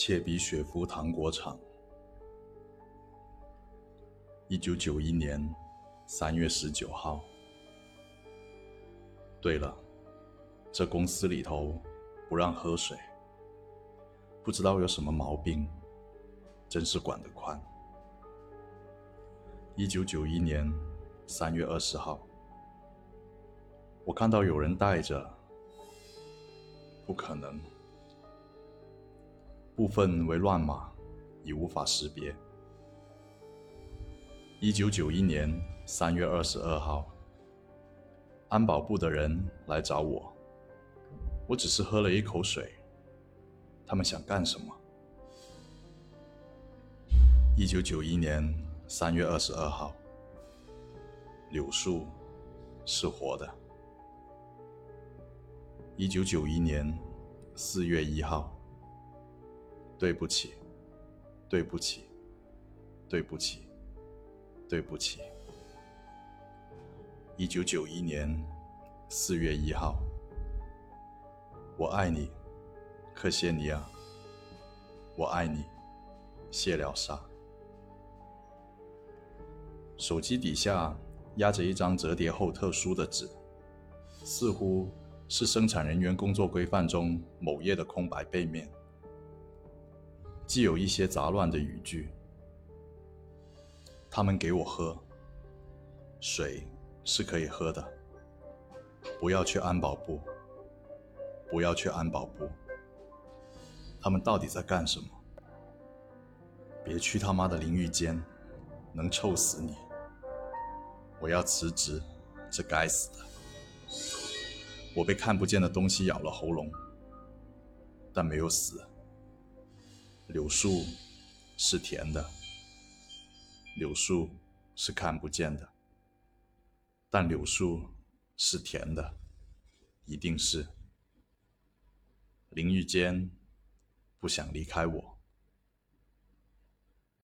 切比雪夫糖果厂，一九九一年三月十九号。对了，这公司里头不让喝水，不知道有什么毛病，真是管得宽。一九九一年三月二十号，我看到有人带着，不可能。部分为乱码，已无法识别。一九九一年三月二十二号，安保部的人来找我，我只是喝了一口水。他们想干什么？一九九一年三月二十二号，柳树是活的。一九九一年四月一号。对不起，对不起，对不起，对不起。一九九一年四月一号，我爱你，克谢尼亚。我爱你，谢了沙。手机底下压着一张折叠后特殊的纸，似乎是生产人员工作规范中某页的空白背面。既有一些杂乱的语句，他们给我喝水是可以喝的，不要去安保部，不要去安保部，他们到底在干什么？别去他妈的淋浴间，能臭死你！我要辞职，这该死的！我被看不见的东西咬了喉咙，但没有死。柳树是甜的，柳树是看不见的，但柳树是甜的，一定是。淋浴间不想离开我。